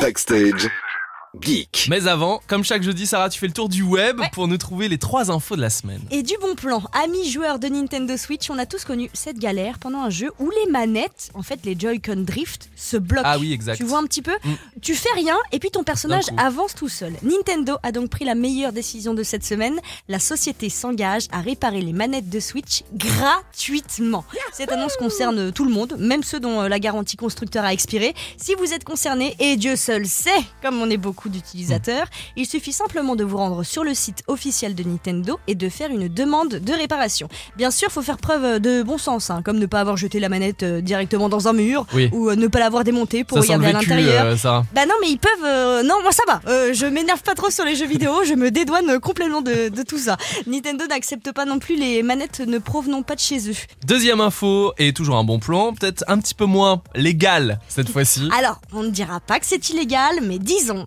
Backstage. Geek. Mais avant, comme chaque jeudi, Sarah, tu fais le tour du web Ouais. pour nous trouver les trois infos de la semaine. Et du bon plan, amis joueurs de Nintendo Switch, on a tous connu cette galère pendant un jeu où les manettes, en fait les Joy-Con Drift, se bloquent. Ah oui, exact. Tu vois un petit peu Mm. Tu fais rien et puis ton personnage avance tout seul. Nintendo a donc pris la meilleure décision de cette semaine. La société s'engage à réparer les manettes de Switch gratuitement. Cette annonce concerne tout le monde, même ceux dont euh, la garantie constructeur a expiré. Si vous êtes concerné, et Dieu seul sait, comme on est beaucoup d'utilisateurs, il suffit simplement de vous rendre sur le site officiel de Nintendo et de faire une demande de réparation. Bien sûr, faut faire preuve de bon sens, hein, comme ne pas avoir jeté la manette euh, directement dans un mur Oui. ou euh, ne pas l'avoir démontée pour Ça sent regarder à l'intérieur. euh. Bah non, mais ils peuvent. euh, Non, moi ça va. Euh, je m'énerve pas trop sur les jeux vidéo. Je me dédouane euh, complètement de, de tout ça. Nintendo n'accepte pas non plus les manettes ne provenant pas de chez eux. Deuxième info, et toujours un bon plan, peut-être un petit peu moins légal cette fois-ci. Alors, on ne dira pas que c'est illégal, mais disons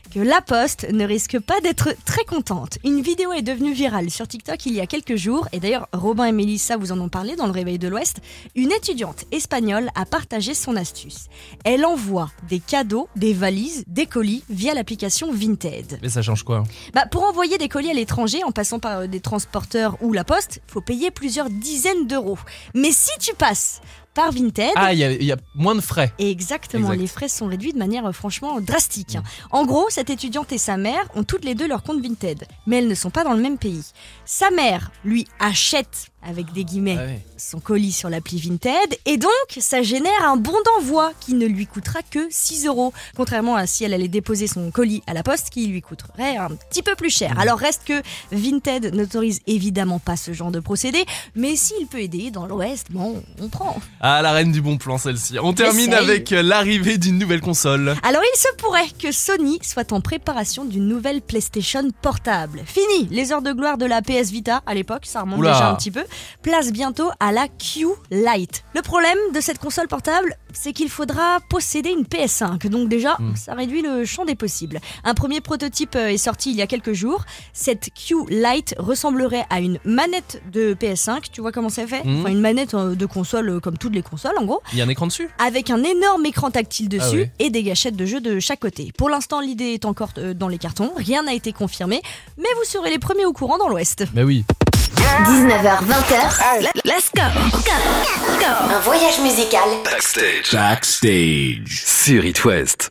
que La Poste ne risque pas d'être très contente. Une vidéo est devenue virale sur TikTok il y a quelques jours, et d'ailleurs Robin et Mélissa vous en ont parlé dans le Réveil de l'Ouest. Une étudiante espagnole a partagé son astuce. Elle envoie des cadeaux, des valises, des colis via l'application Vinted. Mais ça change quoi Bah, pour envoyer des colis à l'étranger en passant par euh, des transporteurs ou la poste, faut payer plusieurs dizaines d'euros. Mais si tu passes par Vinted, Ah, il y, a- il y a moins de frais. Exactement, Exact. les frais sont réduits de manière euh, franchement drastique. En gros, cette étudiante et sa mère ont toutes les deux leur compte Vinted, mais elles ne sont pas dans le même pays. Sa mère lui achète, avec des guillemets, Ah ouais. son colis sur l'appli Vinted, et donc ça génère un bon d'envoi qui ne lui coûtera que 6 euros, contrairement à si elle allait déposer son colis à la poste qui lui coûterait un petit peu plus cher. Alors reste que Vinted n'autorise évidemment pas ce genre de procédé, mais s'il peut aider dans l'Ouest, bon, on prend. Ah, la reine du bon plan celle-ci. On termine avec l'arrivée d'une nouvelle console. Alors il se pourrait que Sony soit en préparation d'une nouvelle PlayStation portable. Fini les heures de gloire de la PS Vita à l'époque, ça remonte Oula. déjà un petit peu. Place bientôt à la Q Lite. Le problème de cette console portable, c'est qu'il faudra posséder une PS5. Donc déjà, Hmm. ça réduit le champ des possibles. Un premier prototype euh, est sorti il y a quelques jours. Cette Q Lite ressemblerait à une manette de PS5. Tu vois comment c'est fait Hmm. Enfin, une manette euh, de console euh, comme toutes les consoles en gros Il y a un écran dessus? Avec un énorme écran tactile dessus Ah ouais. et des gâchettes de jeu de chaque côté. Pour l'instant, l'idée est encore dans les cartons, rien n'a été confirmé, mais vous serez les premiers au courant dans l'Ouest. Bah oui. 19h, 20h. Let's go. Go. Go. Un voyage musical Backstage. Backstage. Sur It West.